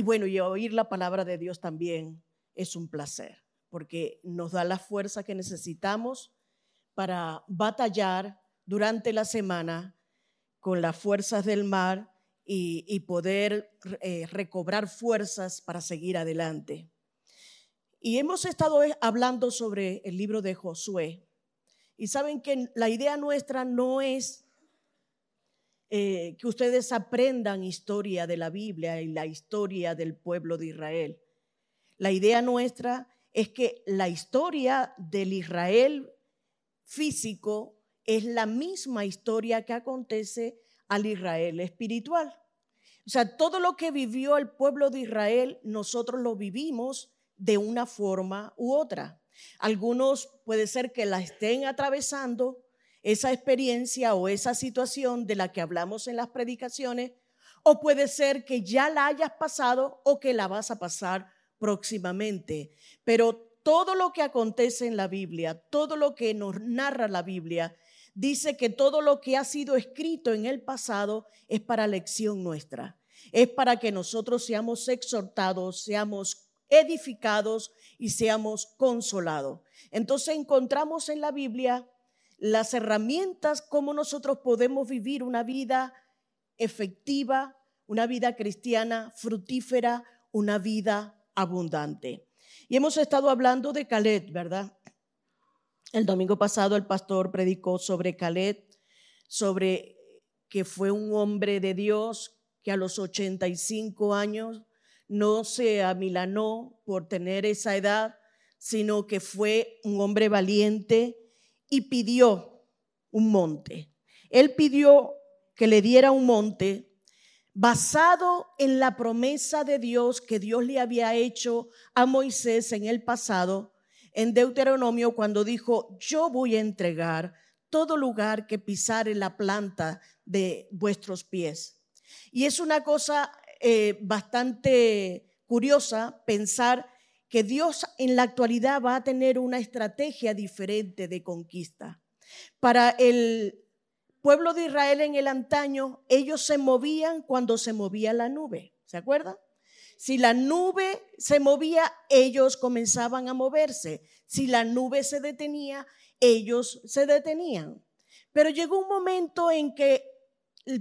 Y bueno, y oír la palabra de Dios también es un placer, porque nos da la fuerza que necesitamos para batallar durante la semana con las fuerzas del mar y, poder eh, recobrar fuerzas para seguir adelante. Y hemos estado hablando sobre el libro de Josué. Y saben que la idea nuestra no es eh, que ustedes aprendan historia de la Biblia y la historia del pueblo de Israel. La idea nuestra es que la historia del Israel físico es la misma historia que acontece al Israel espiritual. O sea, todo lo que vivió el pueblo de Israel, nosotros lo vivimos de una forma u otra. Algunos puede ser que la estén atravesando esa experiencia o esa situación de la que hablamos en las predicaciones, o puede ser que ya la hayas pasado o que la vas a pasar próximamente. Pero todo lo que acontece en la Biblia, todo lo que nos narra la Biblia, dice que todo lo que ha sido escrito en el pasado es para lección nuestra. Es para que nosotros seamos exhortados, seamos edificados y seamos consolados. Entonces encontramos en la Biblia las herramientas como nosotros podemos vivir una vida efectiva, una vida cristiana fructífera, una vida abundante. Y hemos estado hablando de Caleb, ¿verdad? El domingo pasado el pastor predicó sobre Caleb, sobre que fue un hombre de Dios que a los 85 años no se amilanó por tener esa edad, sino que fue un hombre valiente y pidió un monte. Él pidió que le diera un monte basado en la promesa de Dios que Dios le había hecho a Moisés en el pasado, en Deuteronomio, cuando dijo, yo voy a entregar todo lugar que pisare la planta de vuestros pies. Y es una cosa eh, bastante curiosa pensar que Dios en la actualidad va a tener una estrategia diferente de conquista. Para el pueblo de Israel en el antaño, ellos se movían cuando se movía la nube. ¿Se acuerdan? Si la nube se movía, ellos comenzaban a moverse. Si la nube se detenía, ellos se detenían. Pero llegó un momento en que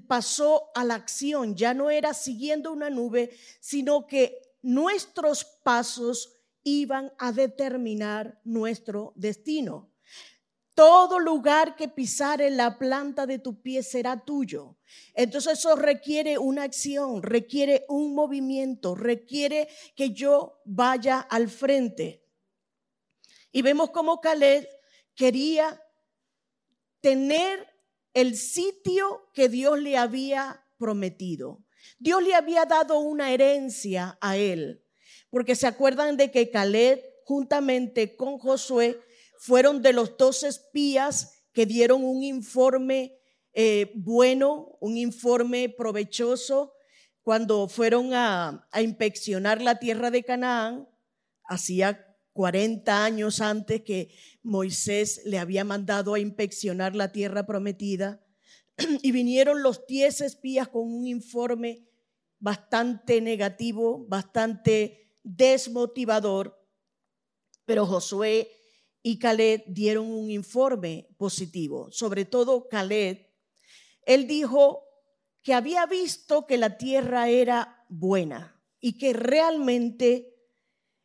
pasó a la acción, ya no era siguiendo una nube, sino que nuestros pasos iban a determinar nuestro destino. Todo lugar que pisare la planta de tu pie será tuyo. Entonces eso requiere una acción, requiere un movimiento, requiere que yo vaya al frente. Y vemos cómo Caleb quería tener el sitio que Dios le había prometido. Dios le había dado una herencia a él, porque se acuerdan de que Caleb juntamente con Josué fueron de los dos espías que dieron un informe eh, bueno, un informe provechoso cuando fueron a, inspeccionar la tierra de Canaán, hacía 40 años antes que Moisés le había mandado a inspeccionar la tierra prometida, y vinieron los 10 espías con un informe bastante negativo, bastante desmotivador, pero Josué y Caleb dieron un informe positivo, sobre todo Caleb. Él dijo que había visto que la tierra era buena y que realmente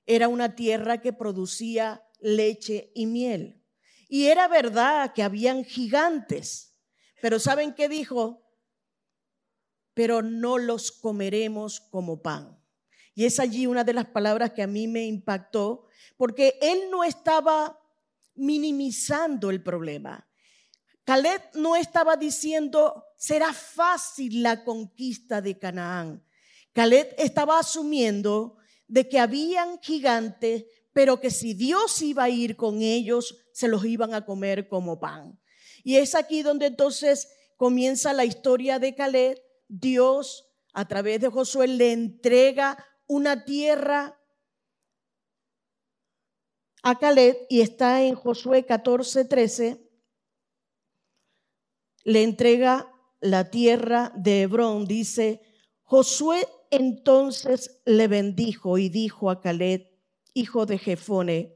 era una tierra que producía leche y miel. Y era verdad que habían gigantes, pero ¿saben qué dijo? Pero no los comeremos como pan. Y es allí una de las palabras que a mí me impactó, porque él no estaba minimizando el problema. Caleb no estaba diciendo, será fácil la conquista de Canaán. Caleb estaba asumiendo de que habían gigantes, pero que si Dios iba a ir con ellos, se los iban a comer como pan. Y es aquí donde entonces comienza la historia de Caleb. Dios, a través de Josué, le entrega una tierra a Caleb y está en Josué 14, 13. Le entrega la tierra de Hebrón. Dice, Josué entonces le bendijo y dijo a Caleb, hijo de Jefone,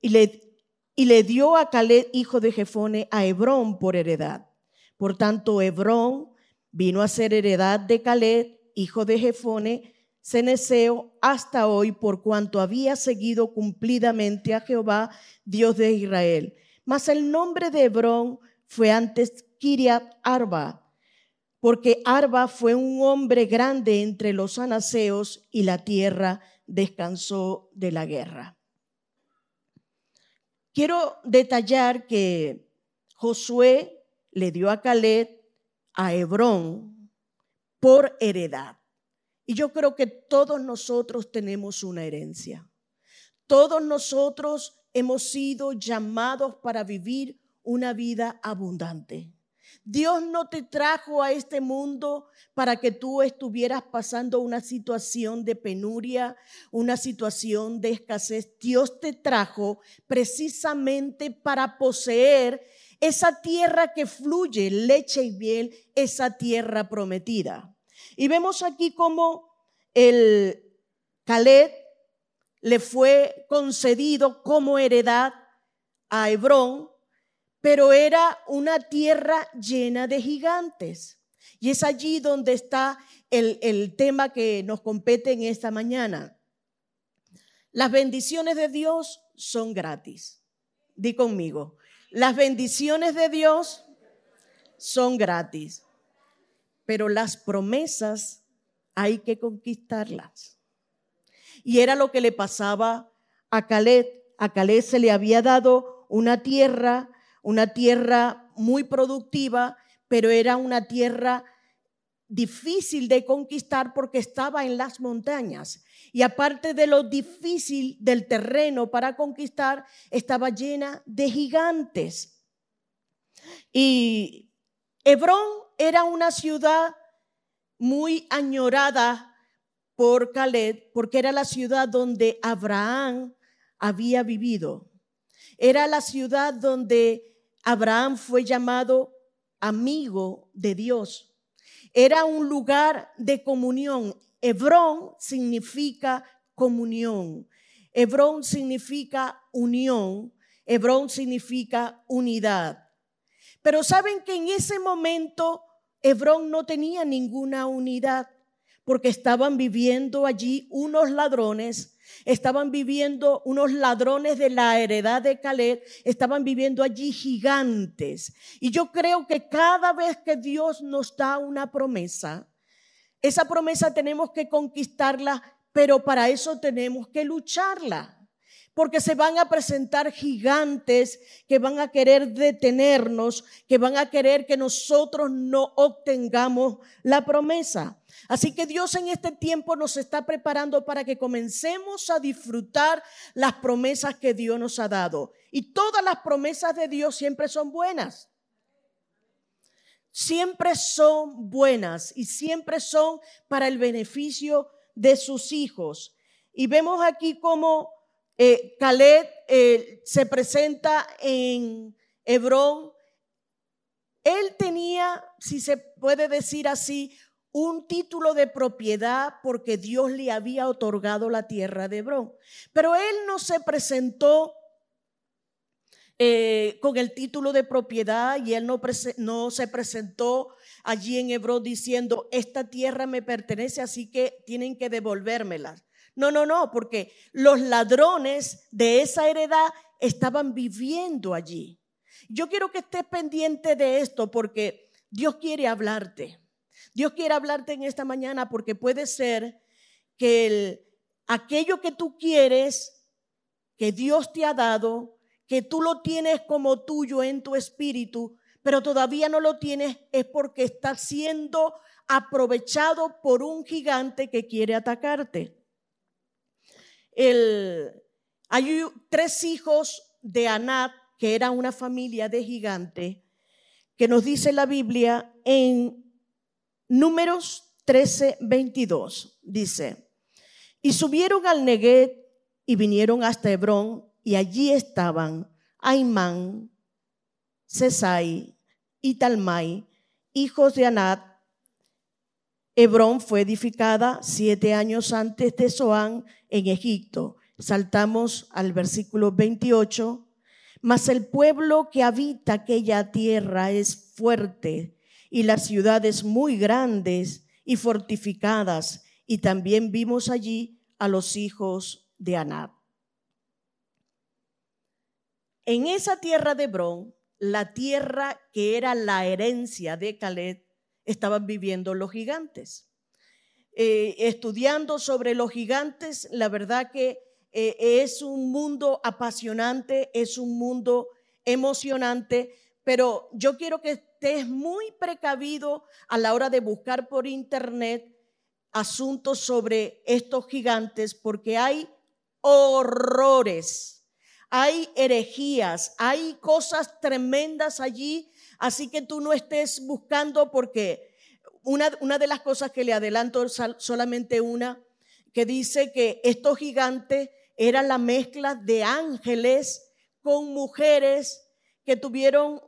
y le, y le dio a Caleb, hijo de Jefone, a Hebrón por heredad. Por tanto, Hebrón vino a ser heredad de Caleb, hijo de Jefone, Ceneseo, hasta hoy, por cuanto había seguido cumplidamente a Jehová, Dios de Israel. Mas el nombre de Hebrón fue antes Kiriat Arba, porque Arba fue un hombre grande entre los anaseos y la tierra descansó de la guerra. Quiero detallar que Josué le dio a Caleb a Hebrón por heredad. Y yo creo que todos nosotros tenemos una herencia. Todos nosotros hemos sido llamados para vivir una vida abundante. Dios no te trajo a este mundo para que tú estuvieras pasando una situación de penuria, una situación de escasez. Dios te trajo precisamente para poseer esa tierra que fluye leche y miel, esa tierra prometida. Y vemos aquí cómo el Caleb le fue concedido como heredad a Hebrón pero era una tierra llena de gigantes. Y es allí donde está el, tema que nos compete en esta mañana. Las bendiciones de Dios son gratis. Di conmigo, las bendiciones de Dios son gratis, pero las promesas hay que conquistarlas. Y era lo que le pasaba a Caleb. A Caleb se le había dado una tierra una tierra muy productiva, pero era una tierra difícil de conquistar porque estaba en las montañas. Y aparte de lo difícil del terreno para conquistar, estaba llena de gigantes. Y Hebrón era una ciudad muy añorada por Caleb, porque era la ciudad donde Abraham había vivido. Era la ciudad donde Abraham fue llamado amigo de Dios. Era un lugar de comunión. Hebrón significa comunión. Hebrón significa unión. Hebrón significa unidad. Pero saben que en ese momento Hebrón no tenía ninguna unidad porque estaban viviendo allí unos ladrones Estaban viviendo unos ladrones de la heredad de Caleb, estaban viviendo allí gigantes. Y yo creo que cada vez que Dios nos da una promesa, esa promesa tenemos que conquistarla, pero para eso tenemos que lucharla. Porque se van a presentar gigantes que van a querer detenernos, que van a querer que nosotros no obtengamos la promesa. Así que Dios en este tiempo nos está preparando para que comencemos a disfrutar las promesas que Dios nos ha dado. Y todas las promesas de Dios siempre son buenas. Siempre son buenas y siempre son para el beneficio de sus hijos. Y vemos aquí cómo eh, Caleb eh, se presenta en Hebrón. Él tenía, si se puede decir así, un título de propiedad porque Dios le había otorgado la tierra de Hebrón. Pero él no se presentó eh, con el título de propiedad y él no, no se presentó allí en Hebrón diciendo, esta tierra me pertenece, así que tienen que devolvérmela. No, no, no, porque los ladrones de esa heredad estaban viviendo allí. Yo quiero que estés pendiente de esto porque Dios quiere hablarte. Dios quiere hablarte en esta mañana porque puede ser que aquello que tú quieres, que Dios te ha dado, que tú lo tienes como tuyo en tu espíritu, pero todavía no lo tienes, es porque está siendo aprovechado por un gigante que quiere atacarte. Hay tres hijos de Anat, que era una familia de gigantes, que nos dice la Biblia en Números 13, 22. Dice, y subieron al Neguet y vinieron hasta Hebrón, y allí estaban Aimán, Sesai y Talmai, hijos de Anat. Hebrón fue edificada siete años antes de Zoán en Egipto. Saltamos al versículo 28. Mas el pueblo que habita aquella tierra es fuerte y las ciudades muy grandes y fortificadas. Y también vimos allí a los hijos de Anab. En esa tierra de Hebrón, la tierra que era la herencia de Caleb, estaban viviendo los gigantes. Eh, estudiando sobre los gigantes, la verdad que eh, es un mundo apasionante, es un mundo emocionante, pero yo quiero que estés muy precavido a la hora de buscar por internet asuntos sobre estos gigantes, porque hay horrores hay herejías, hay cosas tremendas allí, así que tú no estés buscando porque una, una de las cosas que le adelanto solamente una, que dice que estos gigantes eran la mezcla de ángeles con mujeres que tuvieron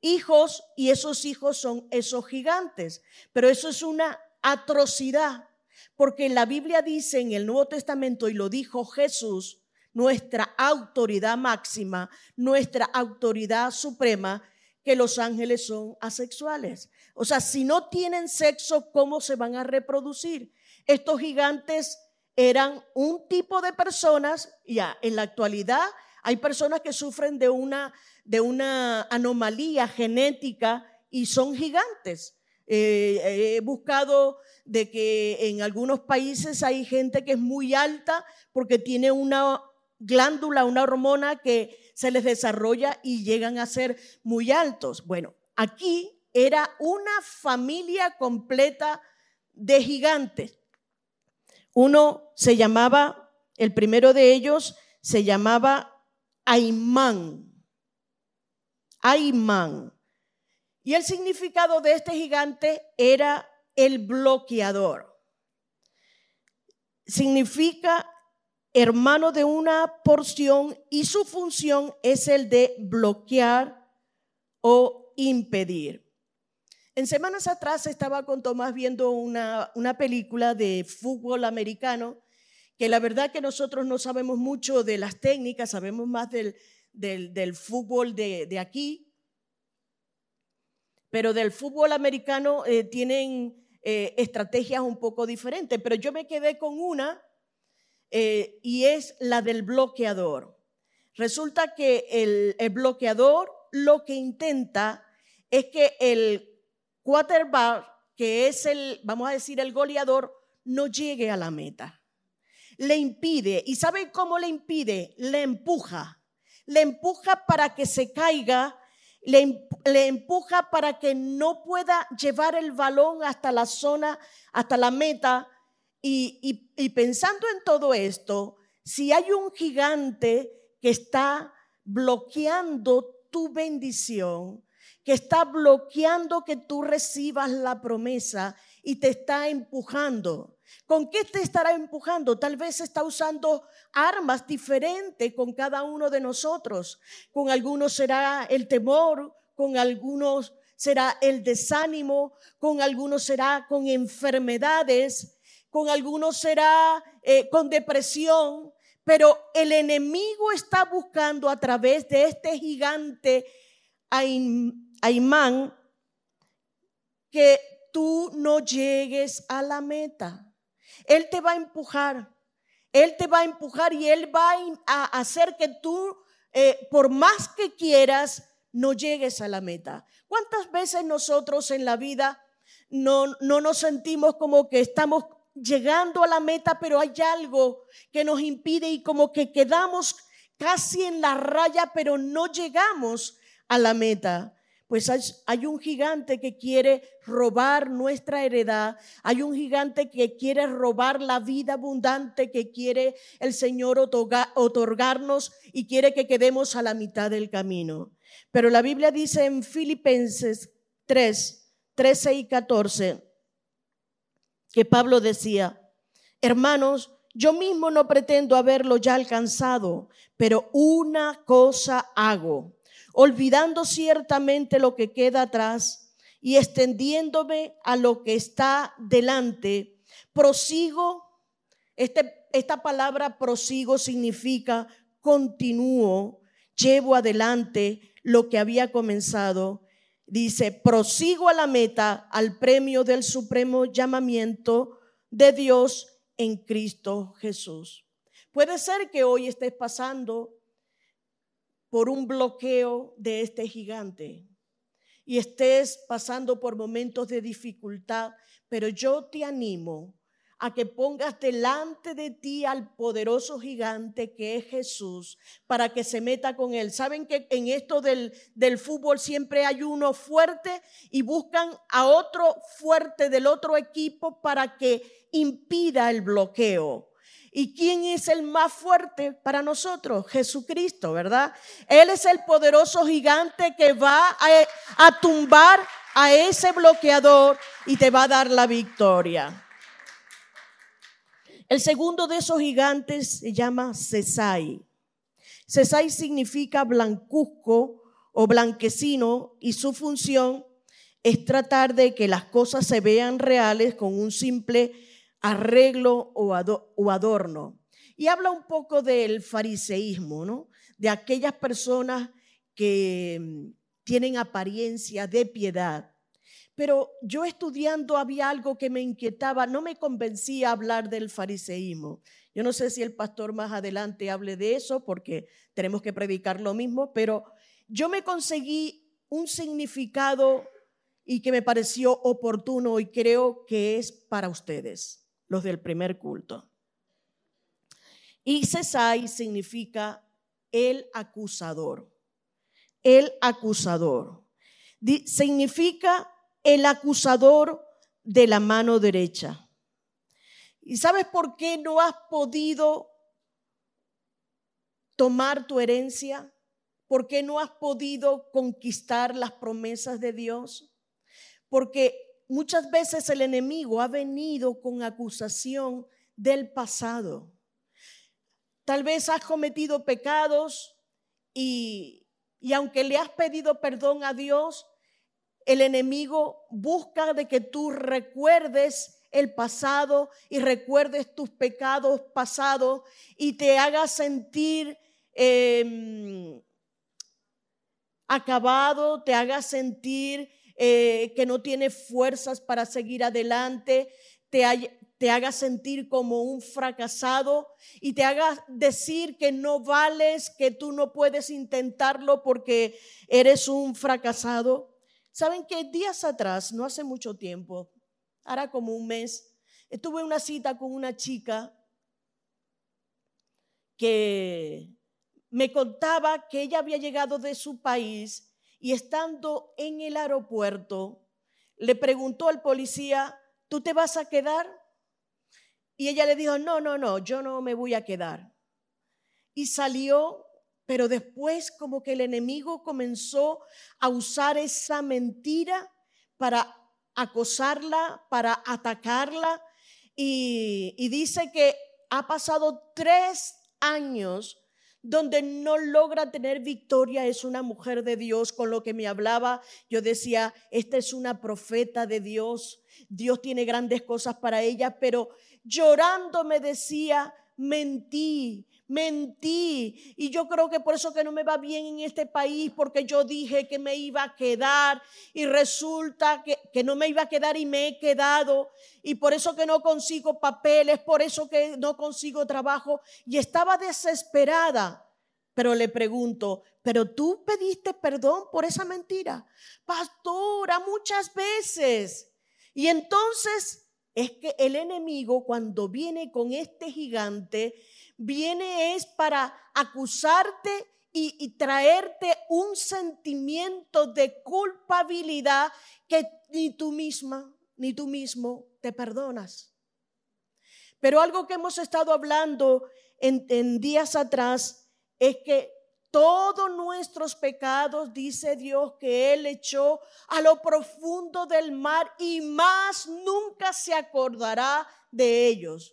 hijos y esos hijos son esos gigantes. Pero eso es una atrocidad, porque la Biblia dice en el Nuevo Testamento, y lo dijo Jesús, nuestra autoridad máxima, nuestra autoridad suprema, que los ángeles son asexuales. O sea, si no tienen sexo, ¿cómo se van a reproducir? Estos gigantes eran un tipo de personas, ya en la actualidad hay personas que sufren de una, de una anomalía genética y son gigantes. Eh, he buscado de que en algunos países hay gente que es muy alta porque tiene una glándula, una hormona que se les desarrolla y llegan a ser muy altos. Bueno, aquí era una familia completa de gigantes. Uno se llamaba, el primero de ellos se llamaba Aimán. Aimán. Y el significado de este gigante era el bloqueador. Significa hermano de una porción y su función es el de bloquear o impedir. En semanas atrás estaba con Tomás viendo una, una película de fútbol americano, que la verdad que nosotros no sabemos mucho de las técnicas, sabemos más del, del, fútbol de, aquí, pero del fútbol americano eh, tienen eh, estrategias un poco diferentes, pero yo me quedé con una eh, y es la del bloqueador. Resulta que el, bloqueador lo que intenta es que el quarterback, que es el, vamos a decir, el goleador, no llegue a la meta. Le impide. ¿Y sabe cómo le impide? Le empuja. Le empuja para que se caiga, le, empuja para que no pueda llevar el balón hasta la zona, hasta la meta, y, pensando en todo esto, si hay un gigante que está bloqueando tu bendición, que está bloqueando que tú recibas la promesa y te está empujando. ¿Con qué te estará empujando? Tal vez está usando armas diferentes con cada uno de nosotros. Con algunos será el temor, con algunos será el desánimo, con algunos será con enfermedades, con algunos será eh, con depresión, pero el enemigo está buscando a través de este gigante Aimán que tú no llegues a la meta. Él te va a empujar, él te va a empujar y él va a hacer que tú, eh, por más que quieras, no llegues a la meta. ¿Cuántas veces nosotros en la vida no, no nos sentimos como que estamos llegando a la meta, pero hay algo que nos impide y como que quedamos casi en la raya, pero no llegamos a la meta. Pues hay, un gigante que quiere robar nuestra heredad, hay un gigante que quiere robar la vida abundante que quiere el Señor otorgarnos y quiere que quedemos a la mitad del camino. Pero la Biblia dice en Filipenses 3, 13 y 14, que Pablo decía, hermanos, yo mismo no pretendo haberlo ya alcanzado, pero una cosa hago, olvidando ciertamente lo que queda atrás y extendiéndome a lo que está delante, prosigo, este, esta palabra prosigo significa continúo, llevo adelante lo que había comenzado. Dice, prosigo a la meta, al premio del supremo llamamiento de Dios en Cristo Jesús. Puede ser que hoy estés pasando por un bloqueo de este gigante y estés pasando por momentos de dificultad, pero yo te animo a que pongas delante de ti al poderoso gigante que es Jesús para que se meta con él. Saben que en esto del, del fútbol siempre hay uno fuerte y buscan a otro fuerte del otro equipo para que impida el bloqueo. ¿Y quién es el más fuerte para nosotros? Jesucristo, ¿verdad? Él es el poderoso gigante que va a, a tumbar a ese bloqueador y te va a dar la victoria. El segundo de esos gigantes se llama Cesai. Cesai significa blancuzco o blanquecino y su función es tratar de que las cosas se vean reales con un simple arreglo o adorno. Y habla un poco del fariseísmo, ¿no? De aquellas personas que mm, tienen apariencia de piedad, pero yo estudiando había algo que me inquietaba, no me convencía hablar del fariseísmo. Yo no sé si el pastor más adelante hable de eso porque tenemos que predicar lo mismo, pero yo me conseguí un significado y que me pareció oportuno y creo que es para ustedes, los del primer culto. Y Cesai significa el acusador. El acusador. Significa el acusador de la mano derecha. ¿Y sabes por qué no has podido tomar tu herencia? ¿Por qué no has podido conquistar las promesas de Dios? Porque muchas veces el enemigo ha venido con acusación del pasado. Tal vez has cometido pecados y, y aunque le has pedido perdón a Dios, el enemigo busca de que tú recuerdes el pasado y recuerdes tus pecados pasados y te haga sentir em, acabado, te haga sentir eh, que no tienes fuerzas para seguir adelante, te, te haga sentir como un fracasado y te haga decir que no vales, que tú no puedes intentarlo porque eres un fracasado. Saben que días atrás, no hace mucho tiempo, ahora como un mes, tuve una cita con una chica que me contaba que ella había llegado de su país y estando en el aeropuerto, le preguntó al policía, ¿tú te vas a quedar? Y ella le dijo, no, no, no, yo no me voy a quedar. Y salió pero después como que el enemigo comenzó a usar esa mentira para acosarla, para atacarla. Y, dice que ha pasado tres años donde no logra tener victoria, es una mujer de Dios. Con lo que me hablaba, yo decía, esta es una profeta de Dios, Dios tiene grandes cosas para ella, pero llorando me decía, mentí, mentí. Y yo creo que por eso que no me va bien en este país, porque yo dije que me iba a quedar y resulta que, que no me iba a quedar y me he quedado. Y por eso que no consigo papeles, por eso que no consigo trabajo. Y estaba desesperada. Pero le pregunto, ¿pero tú pediste perdón por esa mentira? Pastora, muchas veces. Y entonces es que el enemigo cuando viene con este gigante, viene es para acusarte y, traerte un sentimiento de culpabilidad que ni tú misma ni tú mismo te perdonas. Pero algo que hemos estado hablando en días atrás es que todos nuestros pecados, dice Dios, que Él echó a lo profundo del mar y más nunca se acordará de ellos.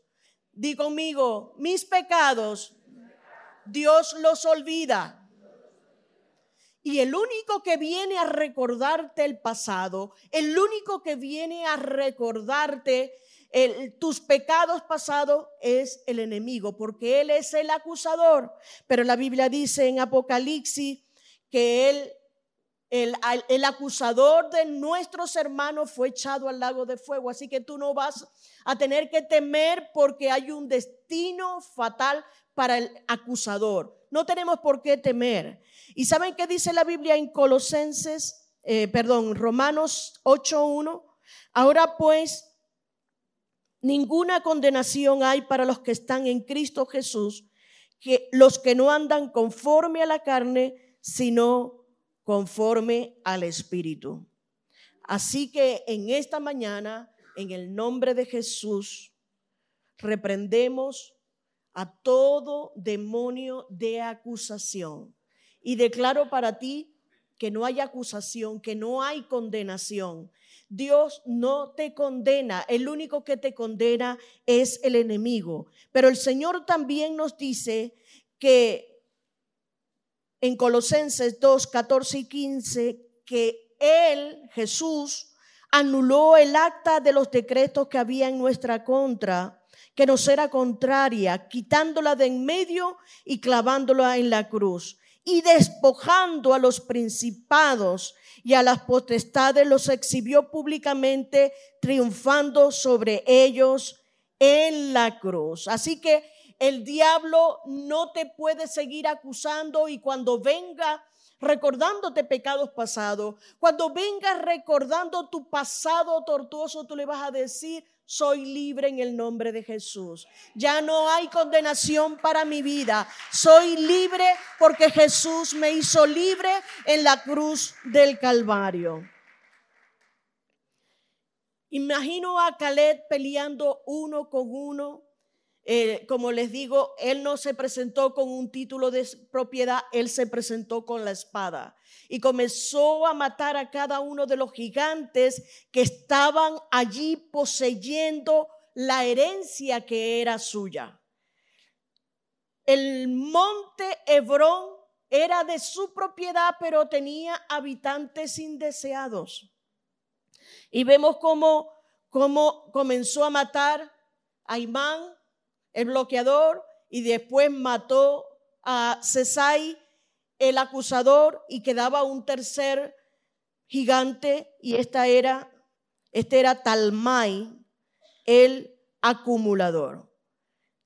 Digo conmigo, mis pecados, Dios los olvida. Y el único que viene a recordarte el pasado, el único que viene a recordarte tus pecados pasados es el enemigo, porque él es el acusador. Pero la Biblia dice en Apocalipsis que él, el, acusador de nuestros hermanos fue echado al lago de fuego. Así que tú no vas a tener que temer porque hay un destino fatal para el acusador. No tenemos por qué temer. ¿Y saben qué dice la Biblia en Colosenses, eh, perdón, Romanos 8.1? Ahora pues Ninguna condenación hay para los que están en Cristo Jesús, que los que no andan conforme a la carne, sino conforme al Espíritu. Así que en esta mañana, en el nombre de Jesús, reprendemos a todo demonio de acusación. Y declaro para ti que no hay acusación, que no hay condenación, Dios no te condena, el único que te condena es el enemigo. Pero el Señor también nos dice que en Colosenses 2, 14 y 15, que Él, Jesús, anuló el acta de los decretos que había en nuestra contra, que nos era contraria, quitándola de en medio y clavándola en la cruz y despojando a los principados y a las potestades los exhibió públicamente, triunfando sobre ellos en la cruz. Así que el diablo no te puede seguir acusando y cuando venga recordándote pecados pasados, cuando venga recordando tu pasado tortuoso, tú le vas a decir, soy libre en el nombre de Jesús. Ya no hay condenación para mi vida. Soy libre porque Jesús me hizo libre en la cruz del Calvario. Imagino a Caleb peleando uno con uno eh, como les digo, él no se presentó con un título de propiedad, él se presentó con la espada y comenzó a matar a cada uno de los gigantes que estaban allí poseyendo la herencia que era suya. El monte Hebrón era de su propiedad, pero tenía habitantes indeseados. Y vemos cómo, cómo comenzó a matar a Imán, el bloqueador, y después mató a Cesai, el acusador, y quedaba un tercer gigante, y esta era, este era Talmai, el acumulador.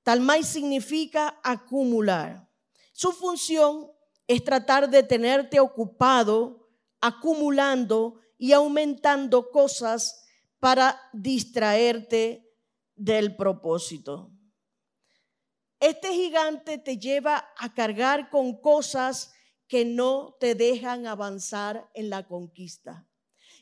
Talmai significa acumular. Su función es tratar de tenerte ocupado, acumulando y aumentando cosas para distraerte del propósito. Este gigante te lleva a cargar con cosas que no te dejan avanzar en la conquista.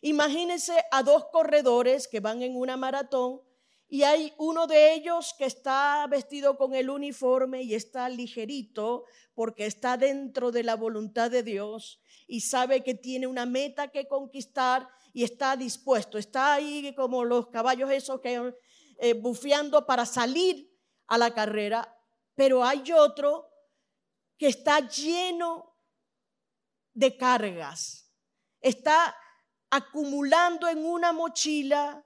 Imagínense a dos corredores que van en una maratón y hay uno de ellos que está vestido con el uniforme y está ligerito porque está dentro de la voluntad de Dios y sabe que tiene una meta que conquistar y está dispuesto. Está ahí como los caballos esos que eh, bufeando para salir a la carrera pero hay otro que está lleno de cargas. Está acumulando en una mochila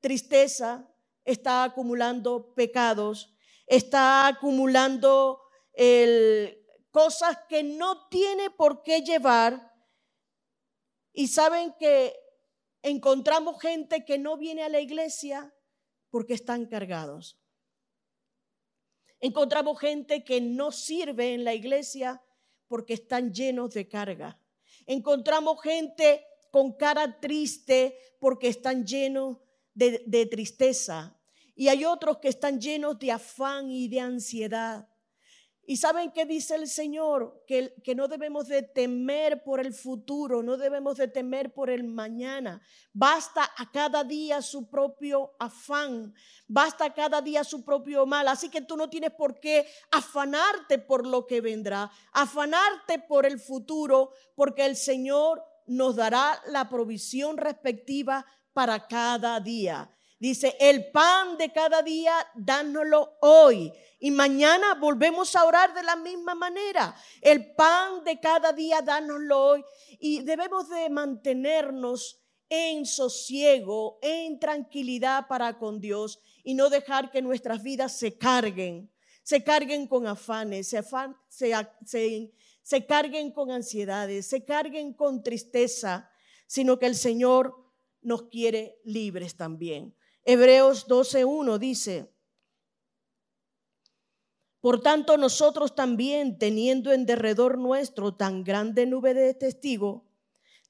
tristeza, está acumulando pecados, está acumulando cosas que no tiene por qué llevar. Y saben que encontramos gente que no viene a la iglesia porque están cargados. Encontramos gente que no sirve en la iglesia porque están llenos de carga. Encontramos gente con cara triste porque están llenos de, tristeza. y hay otros que están llenos de afán y de ansiedad. Y saben qué dice el Señor, que, no debemos de temer por el futuro, no debemos de temer por el mañana. Basta a cada día su propio afán, basta a cada día su propio mal. Así que tú no tienes por qué afanarte por lo que vendrá, afanarte por el futuro, porque el Señor nos dará la provisión respectiva para cada día. Dice, el pan de cada día, dánoslo hoy. Y mañana volvemos a orar de la misma manera. El pan de cada día, dánoslo hoy. Y debemos de mantenernos en sosiego, en tranquilidad para con Dios y no dejar que nuestras vidas se carguen, se carguen con afanes, se, carguen con ansiedades, se carguen con tristeza, sino que el Señor nos quiere libres también. Hebreos 12.1 dice, por tanto nosotros también, teniendo en derredor nuestro tan grande nube de testigos,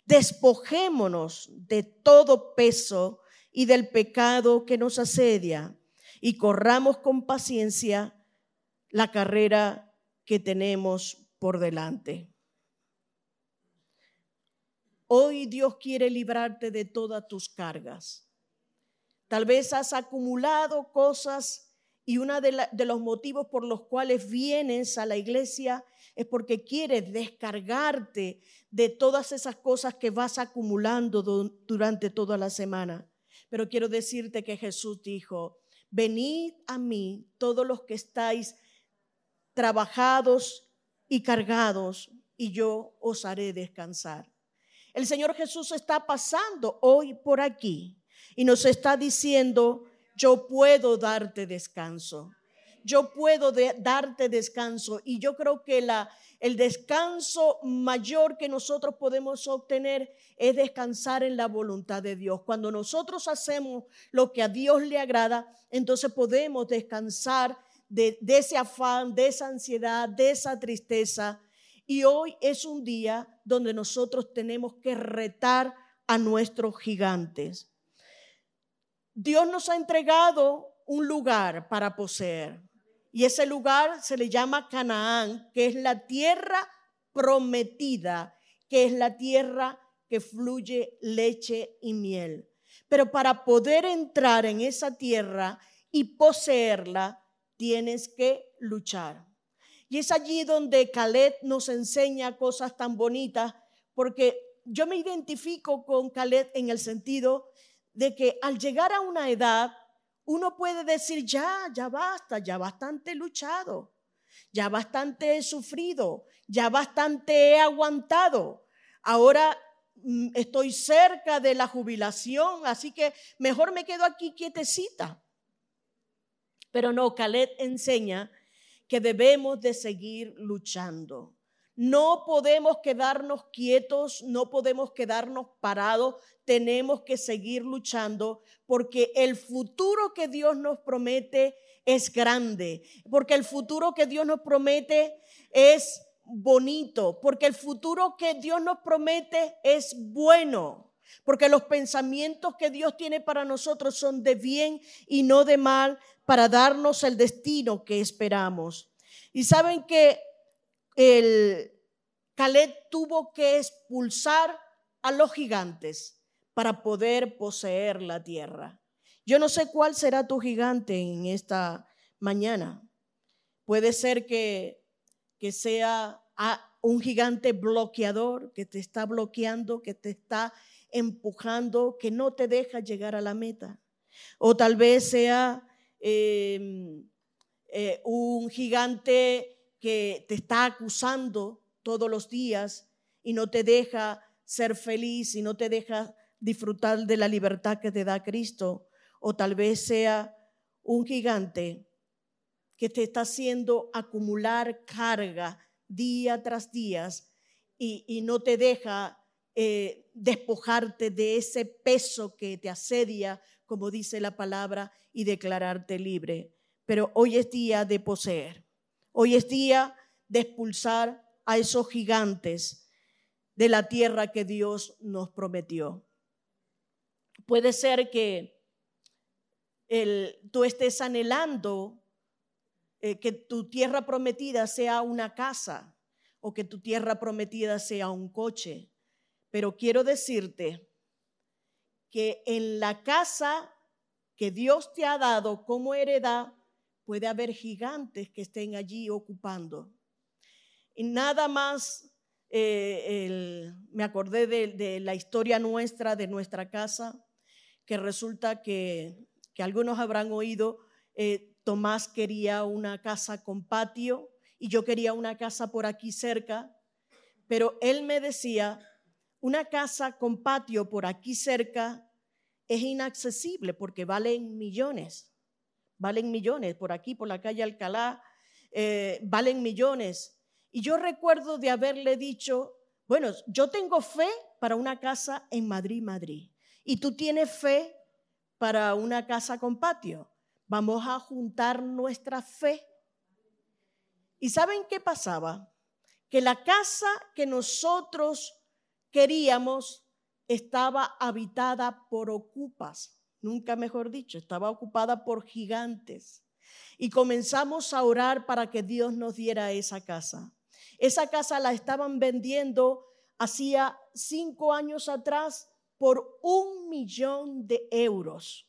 despojémonos de todo peso y del pecado que nos asedia y corramos con paciencia la carrera que tenemos por delante. Hoy Dios quiere librarte de todas tus cargas. Tal vez has acumulado cosas y uno de, los motivos por los cuales vienes a la iglesia es porque quieres descargarte de todas esas cosas que vas acumulando durante toda la semana. Pero quiero decirte que Jesús dijo, venid a mí todos los que estáis trabajados y cargados, y yo os haré descansar. El Señor Jesús está pasando hoy por aquí y nos está diciendo, yo puedo darte descanso. Yo puedo darte descanso. Y yo creo que la, el descanso mayor que nosotros podemos obtener es descansar en la voluntad de Dios. Cuando nosotros hacemos lo que a Dios le agrada, entonces podemos descansar de, de ese afán, de esa ansiedad, de esa tristeza. Y hoy es un día donde nosotros tenemos que retar a nuestros gigantes. Dios nos ha entregado un lugar para poseer. Y ese lugar se le llama Canaán, que es la tierra prometida, que es la tierra que fluye leche y miel. Pero para poder entrar en esa tierra y poseerla, tienes que luchar. Y es allí donde Caleb nos enseña cosas tan bonitas, porque yo me identifico con Caleb en el sentido de que al llegar a una edad, uno puede decir, ya, ya basta, ya bastante he luchado, ya bastante he sufrido, ya bastante he aguantado. Ahora mm, estoy cerca de la jubilación, así que mejor me quedo aquí quietecita. Pero no, Caleb enseña que debemos de seguir luchando. No podemos quedarnos quietos, no podemos quedarnos parados, tenemos que seguir luchando porque el futuro que Dios nos promete es grande, porque el futuro que Dios nos promete es bonito, porque el futuro que Dios nos promete es bueno, porque los pensamientos que Dios tiene para nosotros son de bien y no de mal para darnos el destino que esperamos. Y saben que el Caleb tuvo que expulsar a los gigantes para poder poseer la tierra. Yo no sé cuál será tu gigante en esta mañana. Puede ser que, que sea un gigante bloqueador que te está bloqueando, que te está empujando, que no te deja llegar a la meta. O tal vez sea em, eh, un gigante que te está acusando todos los días y no te deja ser feliz y no te deja disfrutar de la libertad que te da Cristo. O tal vez sea un gigante que te está haciendo acumular carga día tras día y, no te deja eh, despojarte de ese peso que te asedia, como dice la palabra, y declararte libre pero hoy es día de poseer. Hoy es día de expulsar a esos gigantes de la tierra que Dios nos prometió. Puede ser que tú estés anhelando eh, que tu tierra prometida sea una casa o que tu tierra prometida sea un coche. Pero quiero decirte que en la casa que Dios te ha dado como heredad, puede haber gigantes que estén allí ocupando. Y nada más eh, me acordé de, la historia nuestra, de nuestra casa, que resulta que, algunos habrán oído, eh, Tomás quería una casa con patio y yo quería una casa por aquí cerca, pero él me decía, una casa con patio por aquí cerca es inaccesible porque valen millones, valen millones, por aquí, por la calle Alcalá, eh, valen millones. Y yo recuerdo de haberle dicho, bueno, yo tengo fe para una casa en Madrid, Madrid, y tú tienes fe para una casa con patio. Vamos a juntar nuestra fe. ¿Y saben qué pasaba? Que la casa que nosotros queríamos estaba habitada por ocupas, nunca mejor dicho, estaba ocupada por gigantes. Y comenzamos a orar para que Dios nos diera esa casa. Esa casa la estaban vendiendo hacía cinco años atrás por un millón de euros.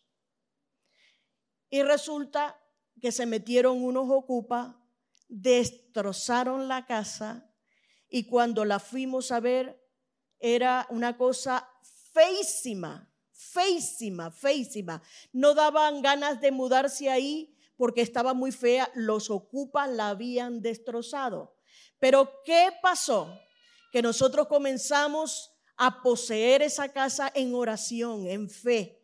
Y resulta que se metieron unos ocupas, destrozaron la casa y cuando la fuimos a ver era una cosa feísima, feísima, feísima. No daban ganas de mudarse ahí porque estaba muy fea. Los ocupas la habían destrozado. Pero ¿qué pasó? Que nosotros comenzamos a poseer esa casa en oración, en fe.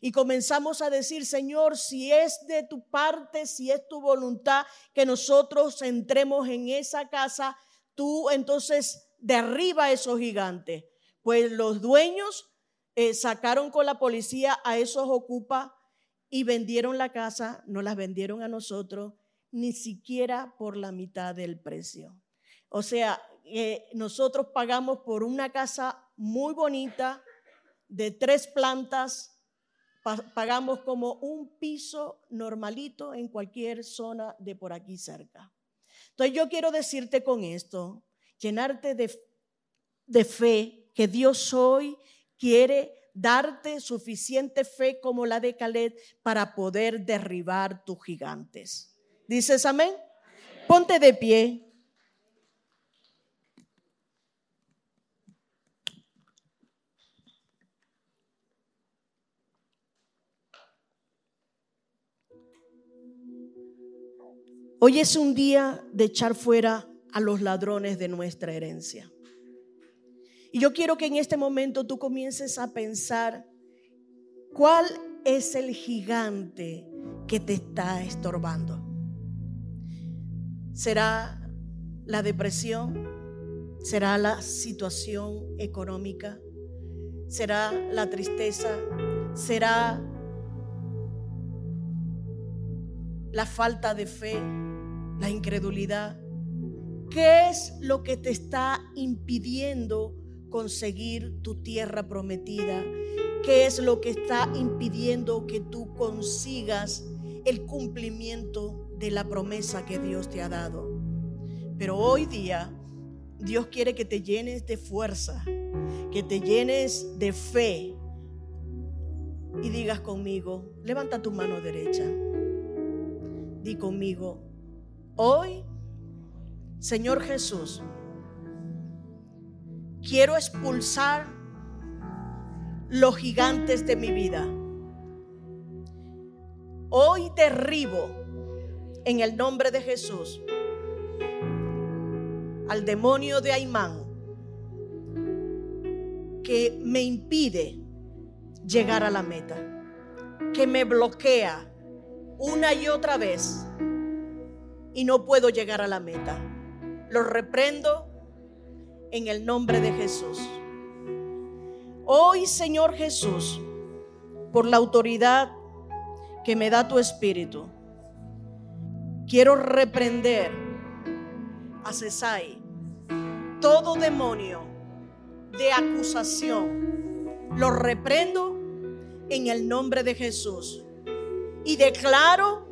Y comenzamos a decir, Señor, si es de tu parte, si es tu voluntad que nosotros entremos en esa casa, tú entonces derriba a esos gigantes. Pues los dueños eh, sacaron con la policía a esos ocupas y vendieron la casa, no las vendieron a nosotros, ni siquiera por la mitad del precio. O sea, eh, nosotros pagamos por una casa muy bonita, de tres plantas, pagamos como un piso normalito en cualquier zona de por aquí cerca. Entonces yo quiero decirte con esto, llenarte de, de fe, que Dios hoy quiere darte suficiente fe como la de Caleb para poder derribar tus gigantes. ¿Dices amén? Ponte de pie. Hoy es un día de echar fuera a los ladrones de nuestra herencia. Y yo quiero que en este momento tú comiences a pensar cuál es el gigante que te está estorbando. ¿Será la depresión? ¿Será la situación económica? ¿Será la tristeza? ¿Será la falta de fe? ¿La incredulidad? ¿Qué es lo que te está impidiendo conseguir tu tierra prometida? ¿Qué es lo que está impidiendo que tú consigas el cumplimiento de la promesa que Dios te ha dado? Pero hoy día Dios quiere que te llenes de fuerza, que te llenes de fe y digas conmigo, levanta tu mano derecha. Di conmigo, hoy, Señor Jesús, Quiero expulsar los gigantes de mi vida. Hoy derribo en el nombre de Jesús al demonio de Aimán que me impide llegar a la meta, que me bloquea una y otra vez y no puedo llegar a la meta. Lo reprendo en el nombre de Jesús. Hoy, Señor Jesús, por la autoridad que me da tu Espíritu, quiero reprender a Cesai todo demonio de acusación. Lo reprendo en el nombre de Jesús. Y declaro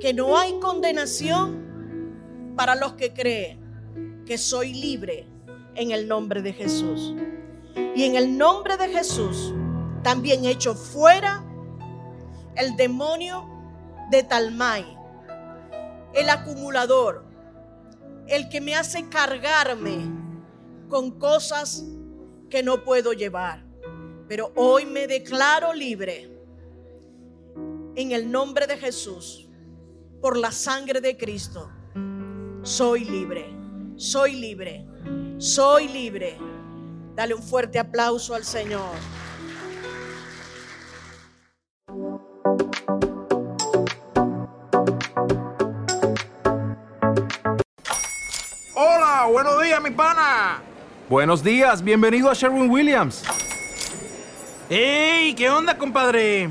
que no hay condenación para los que creen que soy libre en el nombre de Jesús. Y en el nombre de Jesús también echo fuera el demonio de Talmai, el acumulador, el que me hace cargarme con cosas que no puedo llevar. Pero hoy me declaro libre en el nombre de Jesús, por la sangre de Cristo. Soy libre, soy libre, soy libre. Dale un fuerte aplauso al Señor. Hola, buenos días, mi pana. Buenos días, bienvenido a Sherwin Williams. ¡Ey! ¿Qué onda, compadre?